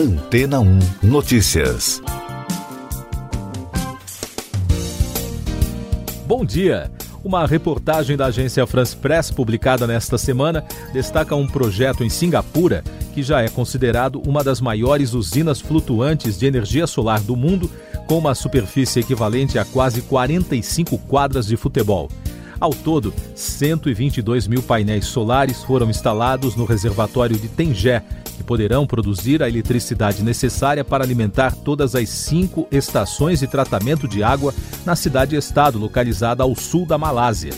Antena 1 Notícias. Bom dia. Uma reportagem da agência France Press publicada nesta semana destaca um projeto em Singapura que já é considerado uma das maiores usinas flutuantes de energia solar do mundo, com uma superfície equivalente a quase 45 quadras de futebol. Ao todo, 122 mil painéis solares foram instalados no reservatório de Tengé, que poderão produzir a eletricidade necessária para alimentar todas as cinco estações de tratamento de água na cidade-estado localizada ao sul da Malásia.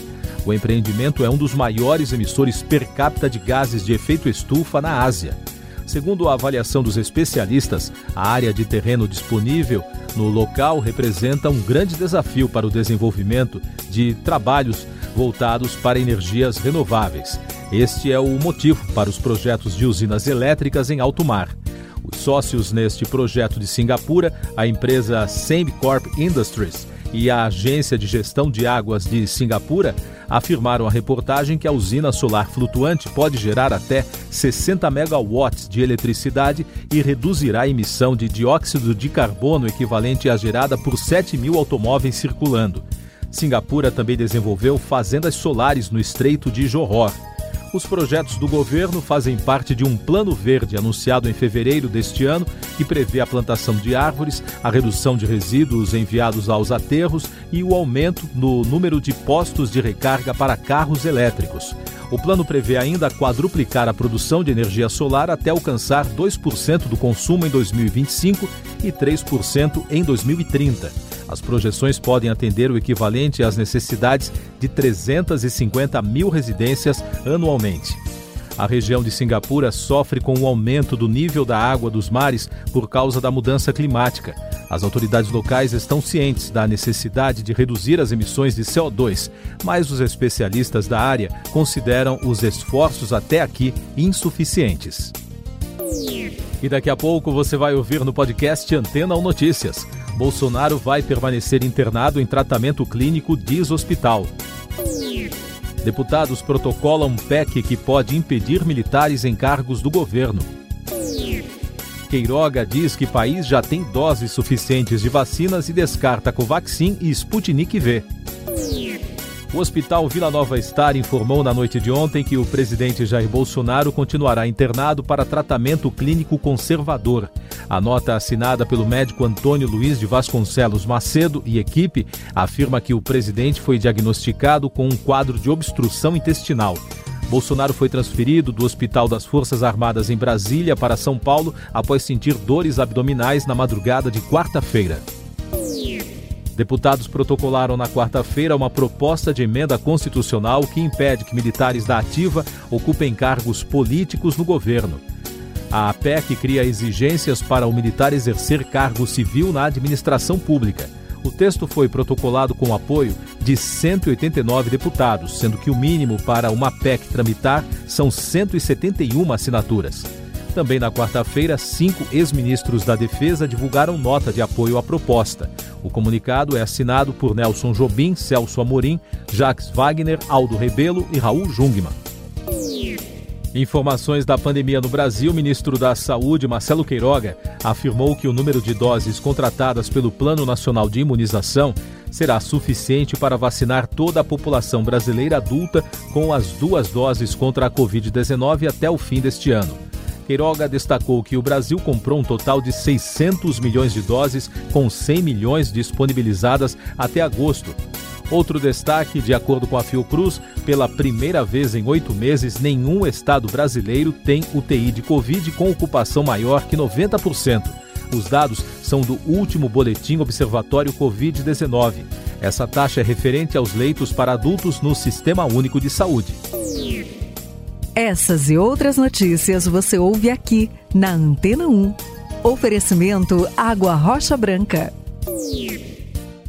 O empreendimento é um dos maiores emissores per capita de gases de efeito estufa na Ásia. Segundo a avaliação dos especialistas, a área de terreno disponível no local representa um grande desafio para o desenvolvimento de trabalhos voltados para energias renováveis. Este é o motivo para os projetos de usinas elétricas em alto mar. Os sócios neste projeto de Singapura, a empresa Sembcorp Industries e a Agência de Gestão de Águas de Singapura, afirmaram à reportagem que a usina solar flutuante pode gerar até 60 megawatts de eletricidade e reduzirá a emissão de dióxido de carbono equivalente à gerada por 7 mil automóveis circulando. Singapura também desenvolveu fazendas solares no Estreito de Johor. Os projetos do governo fazem parte de um plano verde anunciado em fevereiro deste ano, que prevê a plantação de árvores, a redução de resíduos enviados aos aterros e o aumento no número de postos de recarga para carros elétricos. O plano prevê ainda quadruplicar a produção de energia solar até alcançar 2% do consumo em 2025 e 3% em 2030. As projeções podem atender o equivalente às necessidades de 350 mil residências anualmente. A região de Singapura sofre com o aumento do nível da água dos mares por causa da mudança climática. As autoridades locais estão cientes da necessidade de reduzir as emissões de CO2, mas os especialistas da área consideram os esforços até aqui insuficientes. E daqui a pouco você vai ouvir no podcast Antena ou Notícias. Bolsonaro vai permanecer internado em tratamento clínico, diz hospital. Deputados protocolam um PEC que pode impedir militares em cargos do governo. Queiroga diz que país já tem doses suficientes de vacinas e descarta Covaxin e Sputnik V. O Hospital Vila Nova Star informou na noite de ontem que o presidente Jair Bolsonaro continuará internado para tratamento clínico conservador. A nota assinada pelo médico Antônio Luiz de Vasconcelos Macedo e equipe afirma que o presidente foi diagnosticado com um quadro de obstrução intestinal. Bolsonaro foi transferido do Hospital das Forças Armadas em Brasília para São Paulo após sentir dores abdominais na madrugada de quarta-feira. Deputados protocolaram na quarta-feira uma proposta de emenda constitucional que impede que militares da Ativa ocupem cargos políticos no governo. A PEC cria exigências para o militar exercer cargo civil na administração pública. O texto foi protocolado com apoio de 189 deputados, sendo que o mínimo para uma PEC tramitar são 171 assinaturas. Também na quarta-feira, cinco ex-ministros da Defesa divulgaram nota de apoio à proposta. O comunicado é assinado por Nelson Jobim, Celso Amorim, Jacques Wagner, Aldo Rebelo e Raul Jungmann. Informações da pandemia no Brasil, o ministro da Saúde, Marcelo Queiroga, afirmou que o número de doses contratadas pelo Plano Nacional de Imunização será suficiente para vacinar toda a população brasileira adulta com as duas doses contra a Covid-19 até o fim deste ano. Queiroga destacou que o Brasil comprou um total de 600 milhões de doses, com 100 milhões disponibilizadas até agosto. Outro destaque, de acordo com a Fiocruz, pela primeira vez em oito meses, nenhum estado brasileiro tem UTI de Covid com ocupação maior que 90%. Os dados são do último boletim Observatório Covid-19. Essa taxa é referente aos leitos para adultos no Sistema Único de Saúde. Essas e outras notícias você ouve aqui na Antena 1. Oferecimento Água Rocha Branca.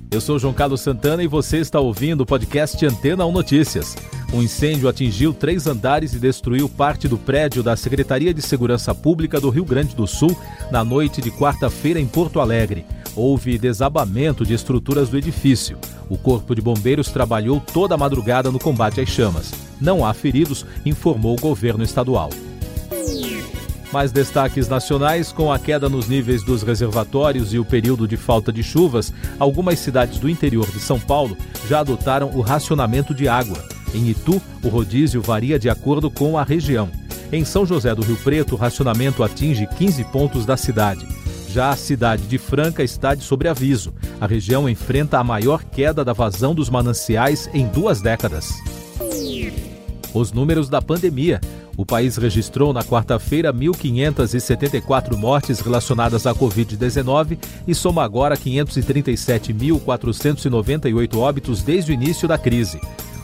Eu sou João Carlos Santana e você está ouvindo o podcast Antena 1 Notícias. Um incêndio atingiu três andares e destruiu parte do prédio da Secretaria de Segurança Pública do Rio Grande do Sul na noite de quarta-feira em Porto Alegre. Houve desabamento de estruturas do edifício. O Corpo de Bombeiros trabalhou toda a madrugada no combate às chamas. Não há feridos, informou o governo estadual. Mais destaques nacionais: com a queda nos níveis dos reservatórios e o período de falta de chuvas, algumas cidades do interior de São Paulo já adotaram o racionamento de água. Em Itu, o rodízio varia de acordo com a região. Em São José do Rio Preto, o racionamento atinge 15 pontos da cidade. Já a cidade de Franca está de sobreaviso. A região enfrenta a maior queda da vazão dos mananciais em duas décadas. Os números da pandemia. O país registrou na quarta-feira 1.574 mortes relacionadas à Covid-19 e soma agora 537.498 óbitos desde o início da crise.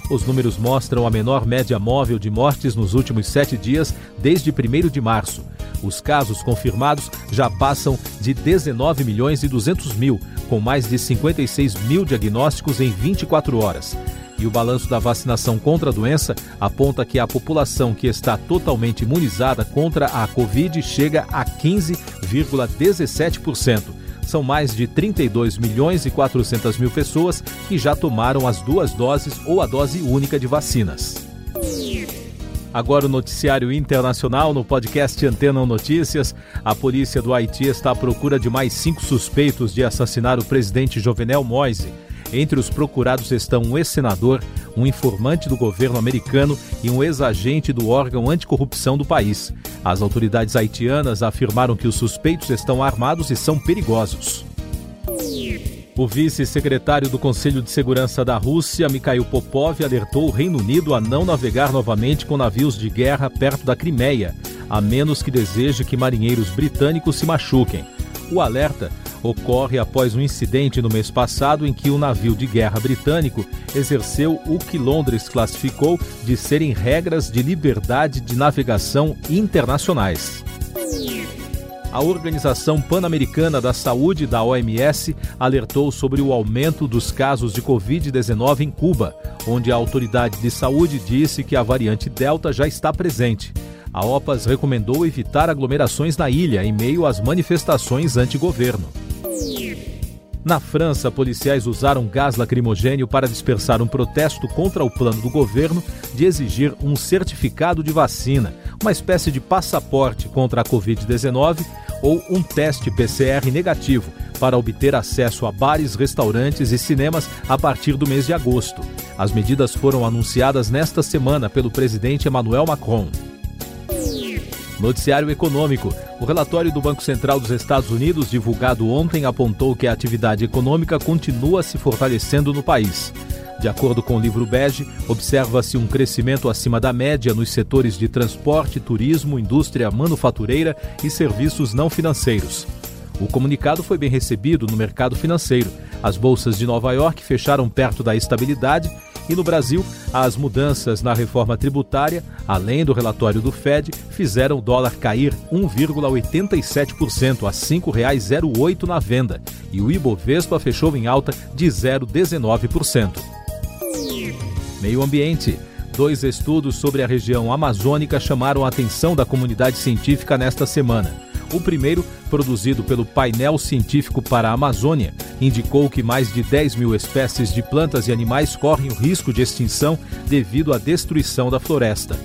Os números mostram a menor média móvel de mortes nos últimos sete dias, desde 1 de março. Os casos confirmados já passam de 19 milhões e 200 mil, com mais de 56 mil diagnósticos em 24 horas. E o balanço da vacinação contra a doença aponta que a população que está totalmente imunizada contra a Covid chega a 15,17%. São mais de 32 milhões e 400 mil pessoas que já tomaram as duas doses ou a dose única de vacinas. Agora o noticiário internacional no podcast Antena Notícias. A polícia do Haiti está à procura de mais cinco suspeitos de assassinar o presidente Jovenel Moise. Entre os procurados estão um ex-senador, um informante do governo americano e um ex-agente do órgão anticorrupção do país. As autoridades haitianas afirmaram que os suspeitos estão armados e são perigosos. O vice-secretário do Conselho de Segurança da Rússia, Mikhail Popov, alertou o Reino Unido a não navegar novamente com navios de guerra perto da Crimeia, a menos que deseje que marinheiros britânicos se machuquem. O alerta ocorre após um incidente no mês passado em que o um navio de guerra britânico exerceu o que Londres classificou de serem regras de liberdade de navegação internacionais. A Organização Pan-Americana da Saúde da OMS alertou sobre o aumento dos casos de Covid-19 em Cuba, onde a autoridade de saúde disse que a variante Delta já está presente. A OPAS recomendou evitar aglomerações na ilha em meio às manifestações anti-governo. Na França, policiais usaram gás lacrimogênio para dispersar um protesto contra o plano do governo de exigir um certificado de vacina, uma espécie de passaporte contra a Covid-19 ou um teste PCR negativo para obter acesso a bares, restaurantes e cinemas a partir do mês de agosto. As medidas foram anunciadas nesta semana pelo presidente Emmanuel Macron. Noticiário Econômico. O relatório do Banco Central dos Estados Unidos, divulgado ontem, apontou que a atividade econômica continua se fortalecendo no país. De acordo com o livro Bege, observa-se um crescimento acima da média nos setores de transporte, turismo, indústria manufatureira e serviços não financeiros. O comunicado foi bem recebido no mercado financeiro. As bolsas de Nova York fecharam perto da estabilidade e no Brasil, as mudanças na reforma tributária, além do relatório do Fed, fizeram o dólar cair 1,87% a R$ 5,08 na venda e o Ibovespa fechou em alta de 0,19%. Meio Ambiente. Dois estudos sobre a região amazônica chamaram a atenção da comunidade científica nesta semana. O primeiro, produzido pelo Painel Científico para a Amazônia, indicou que mais de 10 mil espécies de plantas e animais correm o risco de extinção devido à destruição da floresta.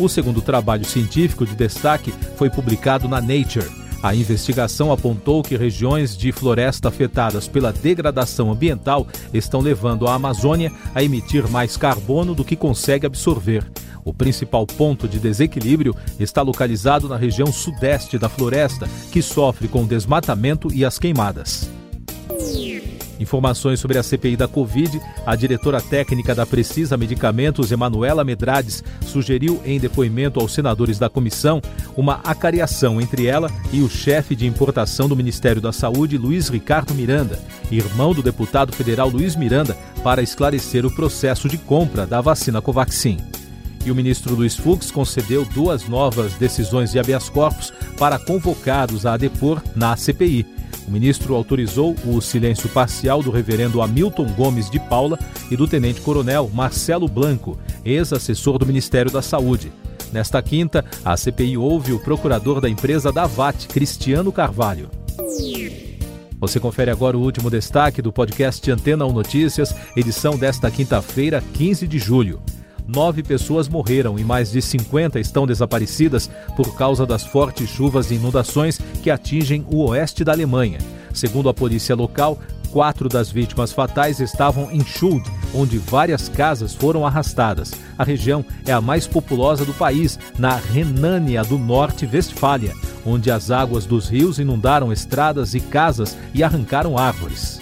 O segundo trabalho científico de destaque foi publicado na Nature. A investigação apontou que regiões de floresta afetadas pela degradação ambiental estão levando a Amazônia a emitir mais carbono do que consegue absorver. O principal ponto de desequilíbrio está localizado na região sudeste da floresta, que sofre com o desmatamento e as queimadas. Informações sobre a CPI da Covid, a diretora técnica da Precisa Medicamentos, Emanuela Medrades, sugeriu em depoimento aos senadores da comissão uma acariação entre ela e o chefe de importação do Ministério da Saúde, Luiz Ricardo Miranda, irmão do deputado federal Luiz Miranda, para esclarecer o processo de compra da vacina Covaxin. E o ministro Luiz Fux concedeu duas novas decisões de habeas corpus para convocados a depor na CPI. O ministro autorizou o silêncio parcial do reverendo Hamilton Gomes de Paula e do tenente-coronel Marcelo Blanco, ex-assessor do Ministério da Saúde. Nesta quinta, a CPI ouve o procurador da empresa Davat, Cristiano Carvalho. Você confere agora o último destaque do podcast Antena 1 Notícias, edição desta quinta-feira, 15 de julho. Nove pessoas morreram e mais de 50 estão desaparecidas por causa das fortes chuvas e inundações que atingem o oeste da Alemanha. Segundo a polícia local, quatro das vítimas fatais estavam em Schuld, onde várias casas foram arrastadas. A região é a mais populosa do país, na Renânia do Norte-Westfália, onde as águas dos rios inundaram estradas e casas e arrancaram árvores.